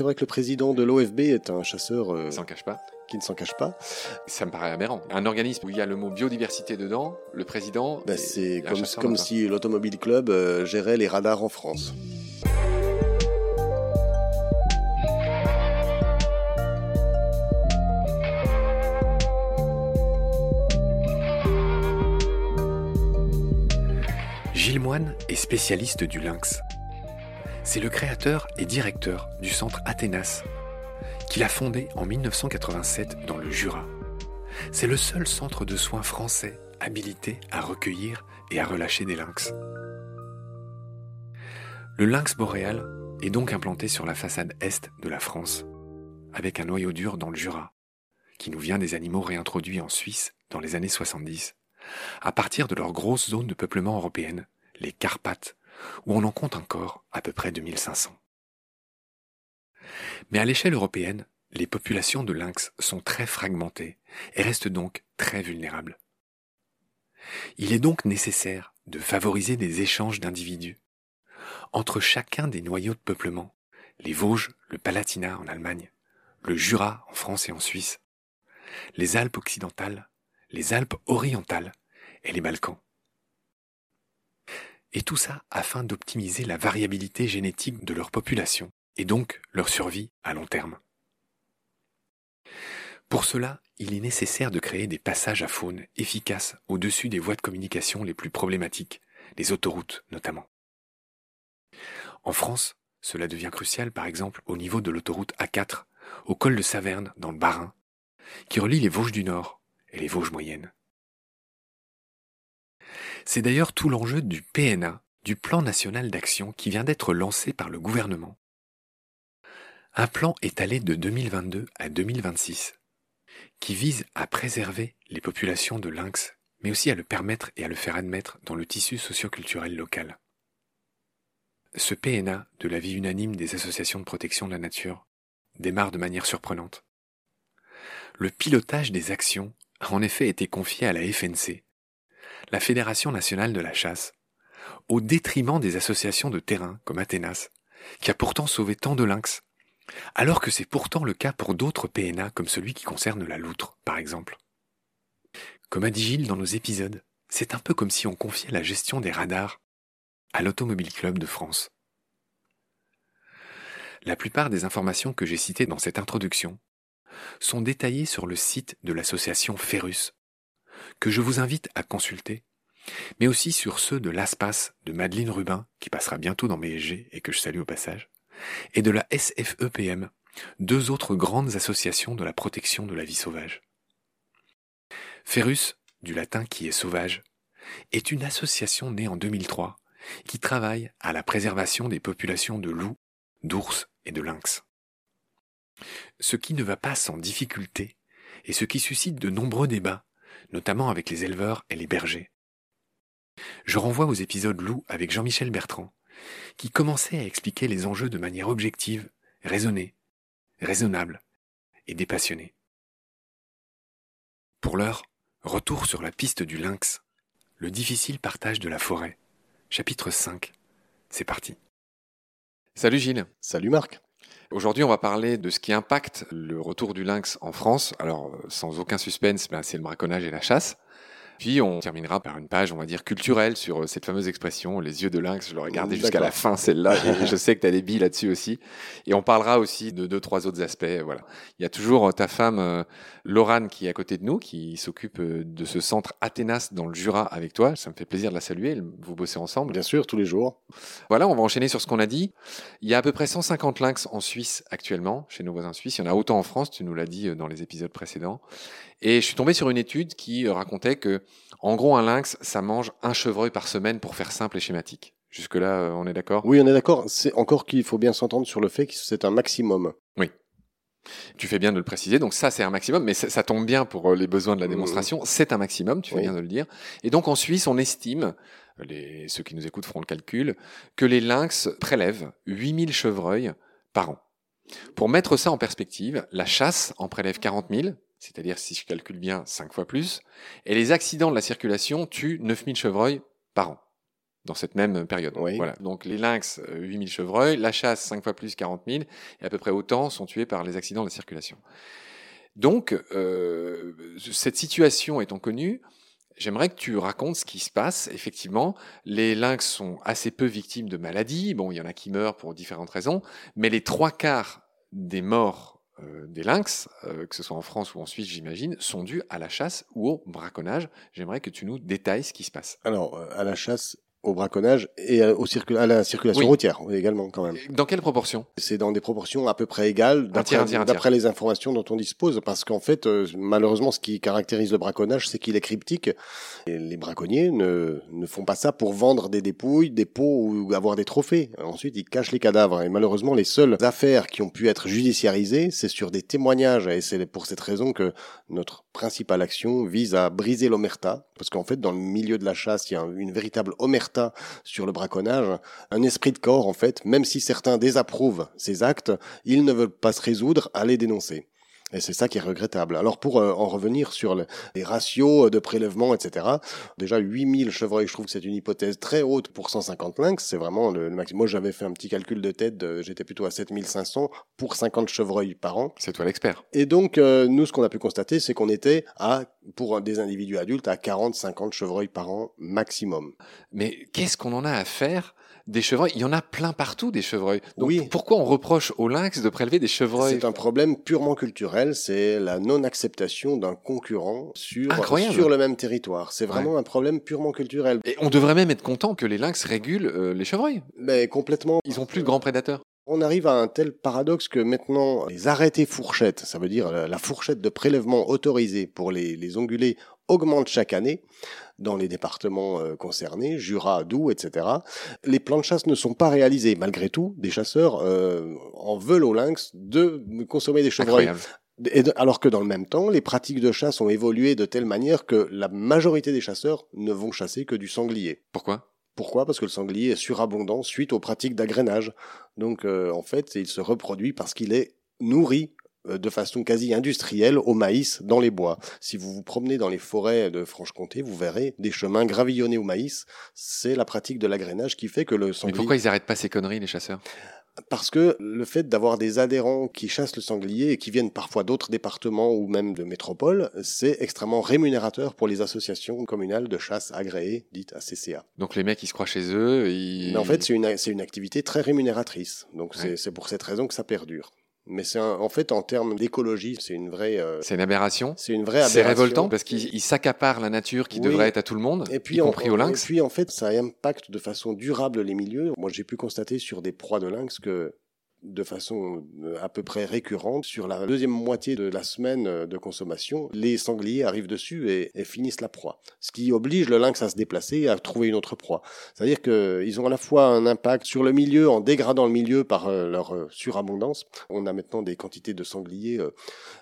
c'est vrai que le président de l'OFB est un chasseur euh, s'en cache pas. qui ne s'en cache pas. Ça me paraît aberrant. Un organisme où il y a le mot biodiversité dedans, le président. Bah, est- c'est comme, si l'Automobile Club euh, gérait les radars en France. Gilles Moine est spécialiste du lynx. C'est le créateur et directeur du centre Athénas, qu'il a fondé en 1987 dans le Jura. C'est le seul centre de soins français habilité à recueillir et à relâcher des lynx. Le lynx boréal est donc implanté sur la façade est de la France, avec un noyau dur dans le Jura, qui nous vient des animaux réintroduits en Suisse dans les années 70 à partir de leur grosse zone de peuplement européenne, les Carpates, où on en compte encore à peu près 2500. Mais à l'échelle européenne, les populations de lynx sont très fragmentées et restent donc très vulnérables. Il est donc nécessaire de favoriser des échanges d'individus entre chacun des noyaux de peuplement, les Vosges, le Palatinat en Allemagne, le Jura en France et en Suisse, les Alpes occidentales, les Alpes orientales et les Balkans. Et tout ça afin d'optimiser la variabilité génétique de leur population et donc leur survie à long terme. Pour cela, il est nécessaire de créer des passages à faune efficaces au-dessus des voies de communication les plus problématiques, les autoroutes notamment. En France, cela devient crucial par exemple au niveau de l'autoroute A4, au col de Saverne dans le Bas-Rhin, qui relie les Vosges du Nord et les Vosges moyennes. C'est d'ailleurs tout l'enjeu du PNA, du Plan national d'action qui vient d'être lancé par le gouvernement. Un plan étalé de 2022 à 2026, qui vise à préserver les populations de lynx, mais aussi à le permettre et à le faire admettre dans le tissu socioculturel local. Ce PNA de la vie unanime des associations de protection de la nature démarre de manière surprenante. Le pilotage des actions a en effet été confié à la FNC, la Fédération nationale de la chasse, au détriment des associations de terrain comme Athénas, qui a pourtant sauvé tant de lynx, alors que c'est pourtant le cas pour d'autres PNA comme celui qui concerne la loutre, par exemple. Comme a dit Gilles dans nos épisodes, c'est un peu comme si on confiait la gestion des radars à l'Automobile Club de France. La plupart des informations que j'ai citées dans cette introduction sont détaillées sur le site de l'association Ferrus, que je vous invite à consulter, mais aussi sur ceux de l'ASPAS de Madeleine Rubin, qui passera bientôt dans BSG et que je salue au passage, et de la SFEPM, deux autres grandes associations de la protection de la vie sauvage. Ferrus, du latin qui est sauvage, est une association née en 2003 qui travaille à la préservation des populations de loups, d'ours et de lynx. Ce qui ne va pas sans difficulté et ce qui suscite de nombreux débats, notamment avec les éleveurs et les bergers. Je renvoie aux épisodes loups avec Jean-Michel Bertrand, qui commençait à expliquer les enjeux de manière objective, raisonnée, raisonnable et dépassionnée. Pour l'heure, retour sur la piste du lynx, le difficile partage de la forêt, chapitre 5. C'est parti. Salut Gilles. Salut Marc. Aujourd'hui, on va parler de ce qui impacte le retour du lynx en France. Alors, euh, sans aucun suspense, ben, c'est le braconnage et la chasse. Puis, on terminera par une page, on va dire, culturelle sur euh, cette fameuse expression, les yeux de lynx. Je l'aurais gardé jusqu'à la fin, celle-là, et je sais que tu as des billes là-dessus aussi. Et on parlera aussi de deux, trois autres aspects. Voilà. Il y a toujours euh, ta femme, euh, Laurane, qui est à côté de nous, qui s'occupe de ce centre Athénas dans le Jura avec toi. Ça me fait plaisir de la saluer. Vous bossez ensemble. Bien sûr, tous les jours. Voilà, on va enchaîner sur ce qu'on a dit. Il y a à peu près 150 lynx en Suisse actuellement, chez nos voisins suisses. Il y en a autant en France, tu nous l'as dit dans les épisodes précédents. Et je suis tombé sur une étude qui euh, racontait que, en gros, un lynx, ça mange un chevreuil par semaine pour faire simple et schématique. Jusque-là, euh, on est d'accord? Oui, on est d'accord. C'est encore qu'il faut bien s'entendre sur le fait que c'est un maximum. Tu fais bien de le préciser. Donc ça, c'est un maximum, mais ça, ça tombe bien pour euh, les besoins de la Mhm. démonstration. C'est un maximum, tu fais Oui. bien de le dire. Et donc en Suisse, on estime, les, ceux qui nous écoutent feront le calcul, que les lynx prélèvent 8000 chevreuils par an. Pour mettre ça en perspective, la chasse en prélève 40 000, c'est-à-dire, si je calcule bien, 5 fois plus, et les accidents de la circulation tuent 9000 chevreuils par an. dans cette même période. Oui. Voilà. Donc les lynx, euh, 8000 chevreuils, la chasse, 5 fois plus, 40 000, et à peu près autant sont tués par les accidents de la circulation. Donc, euh, cette situation étant connue, j'aimerais que tu racontes ce qui se passe. Effectivement, les lynx sont assez peu victimes de maladies. Bon, il y en a qui meurent pour différentes raisons, mais les trois quarts des morts euh, des lynx, euh, que ce soit en France ou en Suisse, j'imagine, sont dus à la chasse ou au braconnage. J'aimerais que tu nous détailles ce qui se passe. Alors, euh, à la chasse, au braconnage et au à la circulation Oui. routière également quand même. Dans quelle proportion? C'est dans des proportions à peu près égales d'après les informations dont on dispose, parce qu'en fait, euh, malheureusement, ce qui caractérise le braconnage, c'est qu'il est cryptique. Et les braconniers ne, ne font pas ça pour vendre des dépouilles, des pots ou avoir des trophées. Ensuite, ils cachent les cadavres. Et malheureusement, les seules affaires qui ont pu être judiciarisées, c'est sur des témoignages. Et c'est pour cette raison que notre principale action vise à briser l'omerta, parce qu'en fait, dans le milieu de la chasse, il y a un- une véritable omerta sur le braconnage, un esprit de corps, en fait, même si certains désapprouvent ces actes, ils ne veulent pas se résoudre à les dénoncer. Et c'est ça qui est regrettable. Alors pour euh, en revenir sur le- les ratios de prélèvement, etc., déjà 8000 chevreuils, je trouve que c'est une hypothèse très haute pour 150 lynx, c'est vraiment le, maximum. Moi j'avais fait un petit calcul de tête, j'étais plutôt à 7500 pour 50 chevreuils par an. C'est toi l'expert. Et donc, euh, nous, ce qu'on a pu constater, c'est qu'on était à, pour des individus adultes, à 40-50 chevreuils par an maximum. Mais qu'est-ce qu'on en a à faire des chevreuils Il y en a plein partout des chevreuils. Donc Oui. pourquoi on reproche aux lynx de prélever des chevreuils C'est un problème purement culturel, c'est la non-acceptation d'un concurrent sur, Incroyable. sur le même territoire. C'est vraiment un problème purement culturel. Et on devrait même être content que les lynx régulent euh, les chevreuils. Mais complètement. Ils ont plus de grands prédateurs. On arrive à un tel paradoxe que maintenant, les arrêtés fourchettes, ça veut dire la, la fourchette de prélèvement autorisée pour les, les ongulés, augmente chaque année dans les départements euh, concernés, Jura, Doubs, etc. Les plans de chasse ne sont pas réalisés. Malgré tout, des chasseurs euh, en veulent au lynx de consommer des chevreuils. Incroyable. Et de- alors que dans le même temps, les pratiques de chasse ont évolué de telle manière que la majorité des chasseurs ne vont chasser que du sanglier. Pourquoi? Pourquoi? Parce que le sanglier est surabondant suite aux pratiques d'agrénage. Donc euh, en fait, il se reproduit parce qu'il est nourri de façon quasi industrielle au maïs dans les bois. Si vous vous promenez dans les forêts de Franche-Comté, vous verrez des chemins gravillonnés au maïs. C'est la pratique de l'agrénage qui fait que le Mais sanglier... pourquoi ils arrêtent pas ces conneries, les chasseurs? Parce que le fait d'avoir des adhérents qui chassent le sanglier et qui viennent parfois d'autres départements ou même de métropoles, c'est extrêmement rémunérateur pour les associations communales de chasse agréées, dites ACCA. Donc les mecs, ils se croient chez eux. Ils... Mais en fait, c'est une, une activité très rémunératrice. Donc Ouais. c'est pour cette raison que ça perdure. Mais c'est en fait, en termes d'écologie, c'est une vraie, euh, c'est une aberration. c'est une vraie C'est aberration. révoltant parce qu'ils ils s'accaparent la nature qui Oui. devrait être à tout le monde, Et puis, y en- compris aux Et lynx. puis en fait, ça impacte de façon durable les milieux. Moi, j'ai pu constater sur des proies de lynx que de façon euh, à peu près récurrente, sur la deuxième moitié de la semaine euh, de consommation, les sangliers arrivent dessus et, et finissent la proie. Ce qui oblige le lynx à se déplacer et à trouver une autre proie. C'est-à-dire qu'ils ont à la fois un impact sur le milieu en dégradant le milieu par euh, leur surabondance. On a maintenant des quantités de sangliers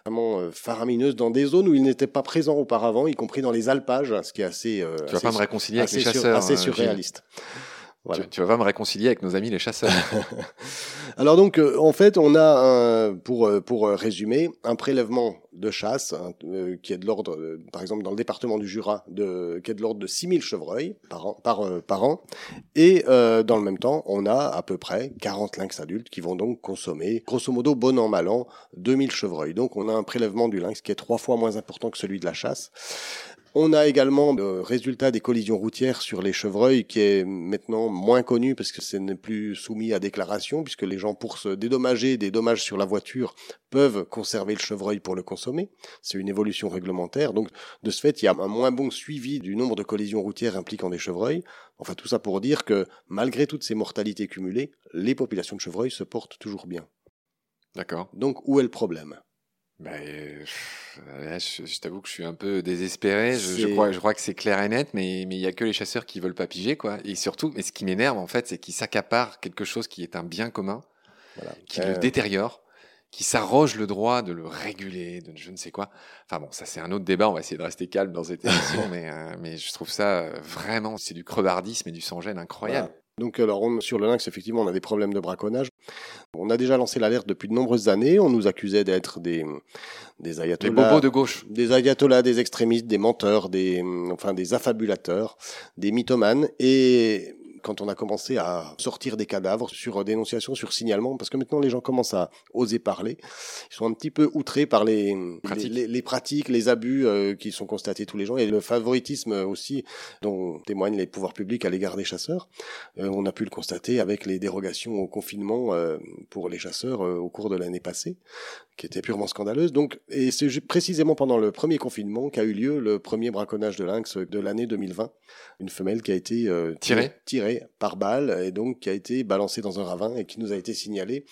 vraiment faramineuses dans des zones où ils n'étaient pas présents auparavant, y compris dans les alpages, ce qui est assez... Tu vas pas me réconcilier avec sur- chasseurs. assez Gilles. Voilà. Tu, tu vas pas me réconcilier avec nos amis les chasseurs. Alors donc, euh, en fait, on a, un, pour, euh, pour euh, résumer, un prélèvement de chasse hein, euh, qui est de l'ordre, euh, par exemple dans le département du Jura, de, qui est de l'ordre de 6000 chevreuils par an. Par, par an. Et euh, dans le même temps, on a à peu près 40 lynx adultes qui vont donc consommer, grosso modo, bon an, mal an, 2000 chevreuils. Donc on a un prélèvement du lynx qui est trois fois moins important que celui de la chasse. On a également le résultat des collisions routières sur les chevreuils qui est maintenant moins connu parce que ce n'est plus soumis à déclaration puisque les gens pour se dédommager des dommages sur la voiture peuvent conserver le chevreuil pour le consommer. C'est une évolution réglementaire. Donc de ce fait, il y a un moins bon suivi du nombre de collisions routières impliquant des chevreuils. Enfin tout ça pour dire que malgré toutes ces mortalités cumulées, les populations de chevreuils se portent toujours bien. D'accord. Donc où est le problème? Ben, euh, je, je t'avoue que je suis un peu désespéré. Je, crois, je crois que c'est clair et net, mais mais il y a que les chasseurs qui veulent pas piger, quoi. Et surtout, mais ce qui m'énerve en fait, c'est qu'ils s'accaparent quelque chose qui est un bien commun, Voilà. qui Euh, le détériore, qui s'arroge le droit de le réguler, de je ne sais quoi. Enfin bon, ça c'est un autre débat. On va essayer de rester calme dans cette émission, mais euh, mais je trouve ça euh, vraiment, c'est du crevardisme et du sans-gêne incroyable. Donc alors on- sur le lynx, effectivement, on a des problèmes de braconnage. On a déjà lancé l'alerte depuis de nombreuses années. On nous accusait d'être des des ayatollahs, bobos de gauche. des ayatollahs, des extrémistes, des menteurs, des enfin des affabulateurs, des mythomanes. Et quand on a commencé à sortir des cadavres sur dénonciation, sur signalement, parce que maintenant les gens commencent à oser parler. Ils sont un petit peu outrés par les Pratiques. les, les pratiques, les abus euh, qui sont constatés tous les jours et le favoritisme aussi dont témoignent les pouvoirs publics à l'égard des chasseurs. Euh, on a pu le constater avec les dérogations au confinement euh, pour les chasseurs euh, au cours de l'année passée, qui étaient purement scandaleuses. Donc, et c'est précisément pendant le premier confinement qu'a eu lieu le premier braconnage de lynx de l'année 2020. Une femelle qui a été euh, Tirée. Par balle et donc qui a été balancée dans un ravin et qui nous a été signalée.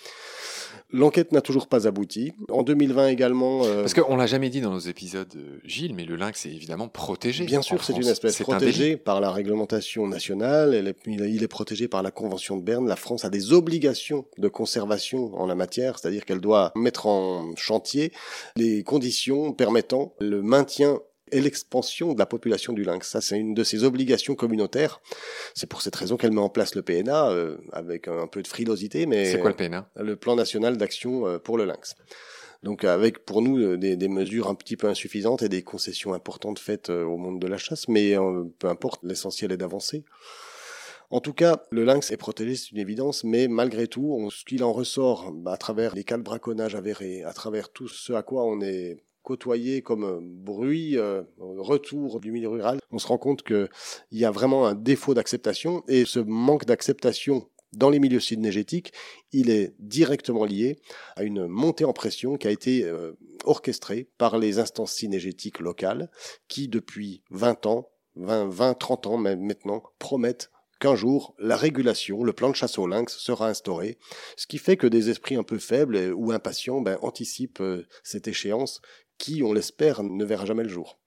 L'enquête n'a toujours pas abouti. En 2020 également. euh, Parce qu'on l'a jamais dit dans nos épisodes, euh, Gilles, mais le lynx est évidemment protégé. Bien en sûr, c'est une espèce un protégée par la réglementation nationale. Elle est- il est protégé par la Convention de Berne. La France a des obligations de conservation en la matière, c'est-à-dire qu'elle doit mettre en chantier les conditions permettant le maintien et l'expansion de la population du lynx. Ça, c'est une de ses obligations communautaires. C'est pour cette raison qu'elle met en place le PNA, euh, avec un peu de frilosité, mais C'est quoi le PNA le plan national d'action euh, pour le lynx. Donc avec pour nous euh, des, des mesures un petit peu insuffisantes et des concessions importantes faites euh, au monde de la chasse, mais peu importe, l'essentiel est d'avancer. En tout cas, le lynx est protégé, c'est une évidence, mais malgré tout, on- ce qu'il en ressort bah, à travers les cas de braconnage avérés, à travers tout ce à quoi on est côtoyé comme bruit, euh, retour du milieu rural, on se rend compte qu'il y a vraiment un défaut d'acceptation, et ce manque d'acceptation dans les milieux synégétiques, il est directement lié à une montée en pression qui a été euh, orchestrée par les instances synégétiques locales qui, depuis 20 ans, 20, 20 30 ans même maintenant, promettent qu'un jour, la régulation, le plan de chasse au lynx sera instauré, ce qui fait que des esprits un peu faibles ou impatients ben, anticipent euh, cette échéance qui, on l'espère, ne verra jamais le jour.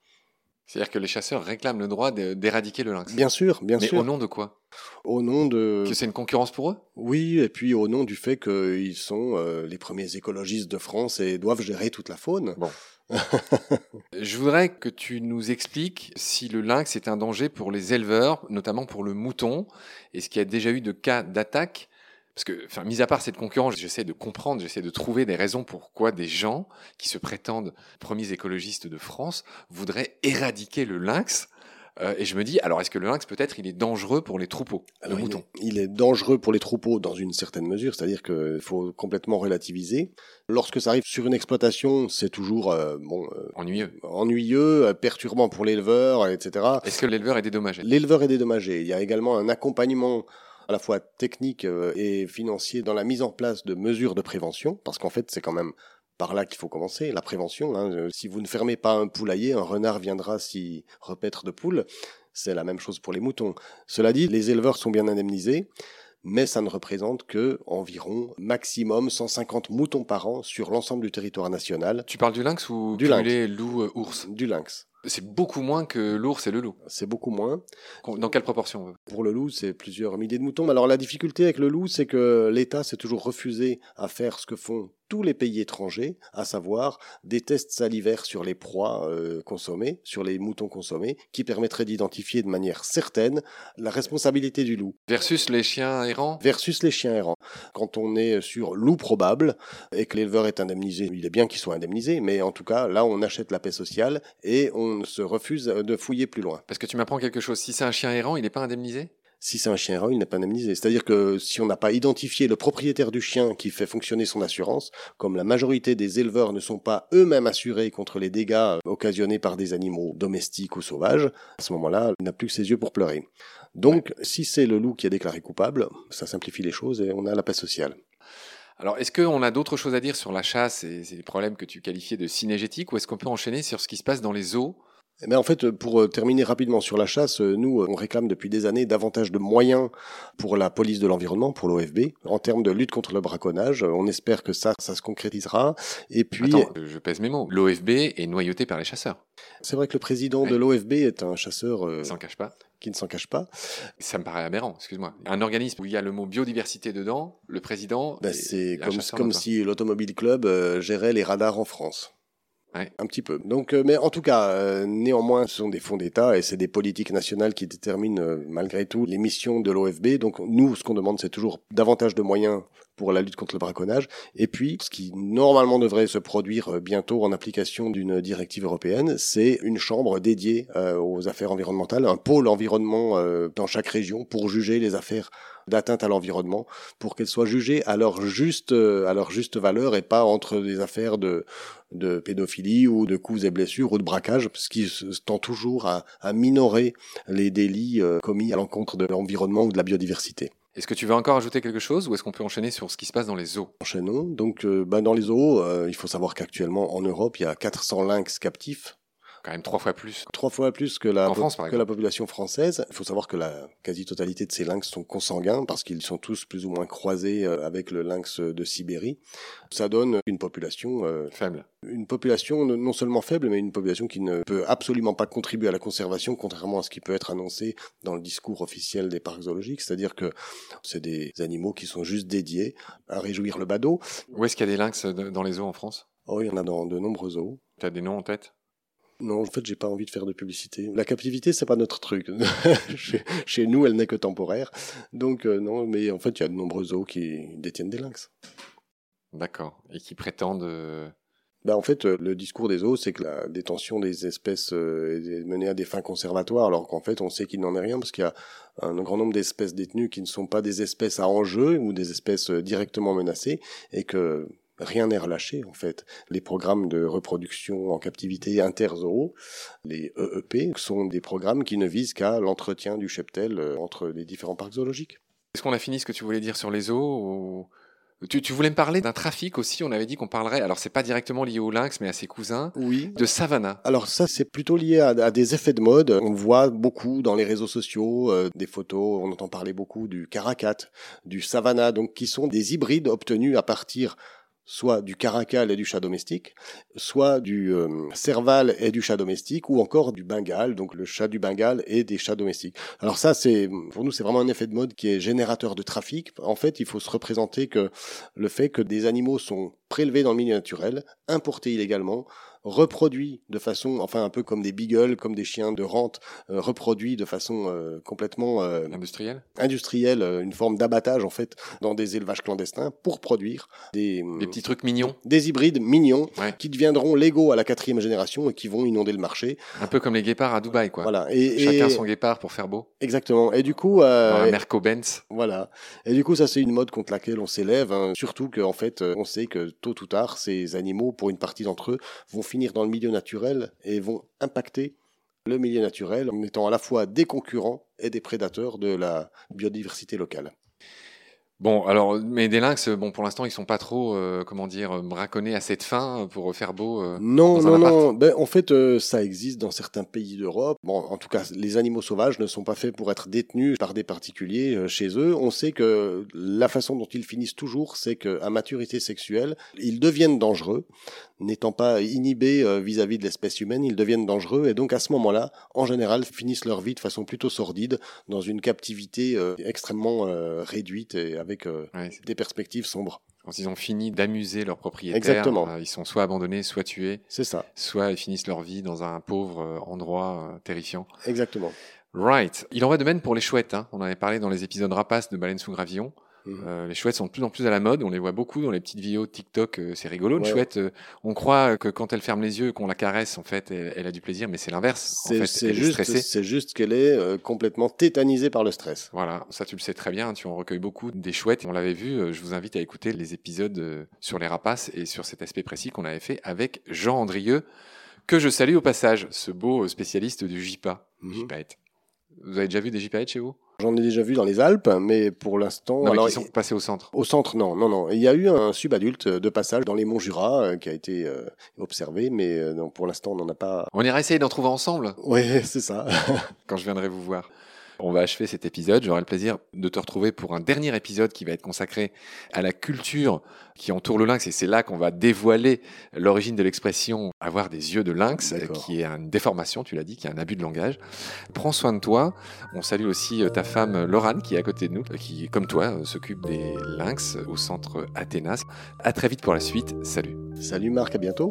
C'est-à-dire que les chasseurs réclament le droit d'éradiquer le lynx. Bien sûr, bien mais sûr. au nom de quoi? Au nom de... Que c'est une concurrence pour eux? Oui, et puis au nom du fait qu'ils sont euh, les premiers écologistes de France et doivent gérer toute la faune. Bon. Je voudrais que tu nous expliques si le lynx est un danger pour les éleveurs, notamment pour le mouton. Est-ce qu'il y a déjà eu de cas d'attaque? Parce que, enfin, mis à part cette concurrence, j'essaie de comprendre, j'essaie de trouver des raisons pourquoi des gens qui se prétendent premiers écologistes de France voudraient éradiquer le lynx. Euh, et je me dis, alors est-ce que le lynx peut-être il est dangereux pour les troupeaux, Alors, le il mouton? est- Il est dangereux pour les troupeaux dans une certaine mesure, c'est-à-dire qu'il faut complètement relativiser. Lorsque ça arrive sur une exploitation, c'est toujours euh, bon, euh, Ennuyeux. ennuyeux, euh, perturbant pour l'éleveur, etc. Est-ce que l'éleveur est dédommagé? L'éleveur est dédommagé. Il y a également un accompagnement à la fois technique euh, et financier dans la mise en place de mesures de prévention, parce qu'en fait, c'est quand même par là qu'il faut commencer, la prévention. hein. Euh, Si vous ne fermez pas un poulailler, un renard viendra s'y repaître de poules. C'est la même chose pour les moutons. Cela dit, les éleveurs sont bien indemnisés, mais ça ne représente que environ maximum 150 moutons par an sur l'ensemble du territoire national Tu parles du lynx ou Du cumulé loup-ours du lynx. C'est beaucoup moins que l'ours et le loup. C'est beaucoup moins. Dans quelle proportion Pour le loup, c'est plusieurs milliers de moutons. Mais alors la difficulté avec le loup, c'est que l'État s'est toujours refusé à faire ce que font tous les pays étrangers, à savoir des tests salivaires sur les proies euh, consommées, sur les moutons consommés, qui permettraient d'identifier de manière certaine la responsabilité du loup Versus les chiens errants? Versus les chiens errants. Quand on est sur loup probable et que l'éleveur est indemnisé, il est bien qu'il soit indemnisé, mais en tout cas, là, on achète la paix sociale et on se refuse de fouiller plus loin. Parce que tu m'apprends quelque chose. Si c'est un chien errant, il n'est pas indemnisé? Si c'est un chien errant, il n'est pas indemnisé. C'est-à-dire que si on n'a pas identifié le propriétaire du chien qui fait fonctionner son assurance, comme la majorité des éleveurs ne sont pas eux-mêmes assurés contre les dégâts euh, occasionnés par des animaux domestiques ou sauvages, à ce moment-là, il n'a plus que ses yeux pour pleurer. Donc, si c'est le loup qui est déclaré coupable, ça simplifie les choses et on a la paix sociale. Alors, est-ce qu'on a d'autres choses à dire sur la chasse et ces problèmes que tu qualifiais de cinégétiques ou est-ce qu'on peut enchaîner sur ce qui se passe dans les zoos Eh bien, en fait, pour euh, terminer rapidement sur la chasse, euh, nous, euh, on réclame depuis des années davantage de moyens pour la police de l'environnement, pour l'OFB, en termes de lutte contre le braconnage. On espère que ça, ça se concrétisera. Et puis, Attends, je pèse mes mots. L'OFB est noyauté par les chasseurs. c'est vrai que le président de l'OFB est un chasseur euh, s'en cachent pas. qui ne s'en cache pas. Ça me paraît aberrant, excuse-moi. Un organisme où il y a le mot biodiversité dedans, le président. Ben, est- c'est comme, si l'Automobile Club euh, gérait les radars en France. Un petit peu. Donc, euh, mais en tout cas, euh, néanmoins, ce sont des fonds d'État et c'est des politiques nationales qui déterminent euh, malgré tout les missions de l'OFB. Donc, nous, ce qu'on demande, c'est toujours davantage de moyens pour la lutte contre le braconnage. Et puis, ce qui normalement devrait se produire euh, bientôt en application d'une directive européenne, c'est une chambre dédiée euh, aux affaires environnementales, un pôle environnement euh, dans chaque région pour juger les affaires d'atteinte à l'environnement, pour qu'elles soient jugées à leur juste à leur juste valeur et pas entre des affaires de de pédophilie ou de coups et blessures ou de braquage, ce qui tend toujours à, à minorer les délits euh, commis à l'encontre de l'environnement ou de la biodiversité. Est-ce que tu veux encore ajouter quelque chose ou est-ce qu'on peut enchaîner sur ce qui se passe dans les zoos Enchaînons. Donc, euh, bah, dans les zoos, euh, il faut savoir qu'actuellement en Europe, il y a 400 lynx captifs, Quand même trois fois plus. trois fois plus que la, En France, par que la population française. Il faut savoir que la quasi-totalité de ces lynx sont consanguins parce qu'ils sont tous plus ou moins croisés euh, avec le lynx de Sibérie. Ça donne une population, euh, Faible. une population non seulement faible, mais une population qui ne peut absolument pas contribuer à la conservation, contrairement à ce qui peut être annoncé dans le discours officiel des parcs zoologiques. C'est-à-dire que c'est des animaux qui sont juste dédiés à réjouir le badaud. Où est-ce qu'il y a des lynx de- dans les zoos en France? Oh, il y en a dans de nombreux zoos. Tu as des noms en tête? Non, en fait, j'ai pas envie de faire de publicité. La captivité, c'est pas notre truc. chez, chez nous, elle n'est que temporaire. Donc, euh, non, mais en fait, il y a de nombreux zoos qui détiennent des lynx. D'accord. Et qui prétendent. euh, Bah, en fait, euh, le discours des zoos, c'est que la détention des espèces est menée à des fins conservatoires, alors qu'en fait, on sait qu'il n'en est rien, parce qu'il y a un grand nombre d'espèces détenues qui ne sont pas des espèces à enjeu ou des espèces directement menacées, et que rien n'est relâché, en fait. Les programmes de reproduction en captivité interzoo, les EEP, sont des programmes qui ne visent qu'à l'entretien du cheptel euh, entre les différents parcs zoologiques. Est-ce qu'on a fini ce que tu voulais dire sur les zoos ou... tu, tu voulais me parler d'un trafic aussi, on avait dit qu'on parlerait, alors c'est pas directement lié au lynx mais à ses cousins, Oui. de savannah. Alors ça, c'est plutôt lié à, à des effets de mode. On voit beaucoup dans les réseaux sociaux euh, des photos, on entend parler beaucoup du caracat, du savannah, donc qui sont des hybrides obtenus à partir soit du caracal et du chat domestique, soit du euh, serval et du chat domestique, ou encore du bengal, donc le chat du bengal et des chats domestiques. Alors ça, c'est pour nous, c'est vraiment un effet de mode qui est générateur de trafic. En fait, il faut se représenter que le fait que des animaux sont prélevés dans le milieu naturel, importés illégalement, reproduits de façon, enfin un peu comme des beagles, comme des chiens de rente, euh, reproduits de façon euh, complètement euh, Industriel industrielle, euh, une forme d'abattage en fait dans des élevages clandestins pour produire des, Des petits trucs mignons, des hybrides mignons Ouais. qui deviendront légaux à la quatrième génération et qui vont inonder le marché. un peu comme les guépards à Dubaï quoi. Voilà. Et, Chacun et- son guépard pour faire beau. exactement. Et du coup, euh, Dans la Merco-Benz. Voilà. Et du coup, ça, c'est une mode contre laquelle on s'élève. hein. Surtout qu'en fait, on sait que tôt ou tard, ces animaux, pour une partie d'entre eux, vont finir dans le milieu naturel et vont impacter le milieu naturel en étant à la fois des concurrents et des prédateurs de la biodiversité locale. Bon, alors, mais des lynx, bon, pour l'instant, ils sont pas trop, euh, comment dire, euh, braconnés à cette fin pour faire beau. euh. Non, non, non. Ben, en fait, euh, ça existe dans certains pays d'Europe. Bon, en tout cas, les animaux sauvages ne sont pas faits pour être détenus par des particuliers euh, chez eux. On sait que la façon dont ils finissent toujours, c'est qu'à maturité sexuelle, ils deviennent dangereux. N'étant pas inhibés euh, vis-à-vis de l'espèce humaine, ils deviennent dangereux. Et donc, à ce moment-là, en général, finissent leur vie de façon plutôt sordide, dans une captivité euh, extrêmement euh, réduite et avec euh, Ouais, c'est- des perspectives sombres. quand ils ont fini d'amuser leurs propriétaires, Exactement. euh, ils sont soit abandonnés, soit tués, C'est ça, soit ils finissent leur vie dans un pauvre euh, endroit euh, terrifiant. exactement. Right. Il en va de même pour les chouettes. Hein. On en avait parlé dans les épisodes rapaces de Baleine sous gravillon. Mhm. Euh, les chouettes sont de plus en plus à la mode. On les voit beaucoup dans les petites vidéos TikTok. euh, c'est rigolo. Une Ouais. chouette, euh, on croit que quand elle ferme les yeux, qu'on la caresse, en fait, elle, elle a du plaisir, mais c'est l'inverse. En C'est fait, juste, c'est juste qu'elle est complètement tétanisée par le stress. Voilà, ça tu le sais très bien, tu en recueilles beaucoup des chouettes, on l'avait vu, je vous invite à écouter les épisodes sur les rapaces et sur cet aspect précis qu'on avait fait avec Jean Andrieux, que je salue au passage, ce beau spécialiste du JPA. JPAET. Vous avez déjà vu des JPAET chez vous? J'en ai déjà vu dans les Alpes, mais pour l'instant, Non, mais alors, qui sont passés au centre. au centre, non, non, non. Il y a eu un subadulte de passage dans les monts Jura euh, qui a été euh, observé, mais euh, non, pour l'instant, on n'en a pas. On ira essayer d'en trouver ensemble Oui, c'est ça. quand je viendrai vous voir. On va achever cet épisode. J'aurai le plaisir de te retrouver pour un dernier épisode qui va être consacré à la culture qui entoure le lynx. Et c'est là qu'on va dévoiler l'origine de l'expression avoir des yeux de lynx, qui est une déformation, tu l'as dit, qui est un abus de langage. Prends soin de toi. On salue aussi euh, ta femme euh, Laurane qui est à côté de nous, euh, qui, comme toi, s'occupe des lynx au centre Athénas. À très vite pour la suite. Salut. Salut Marc, à bientôt.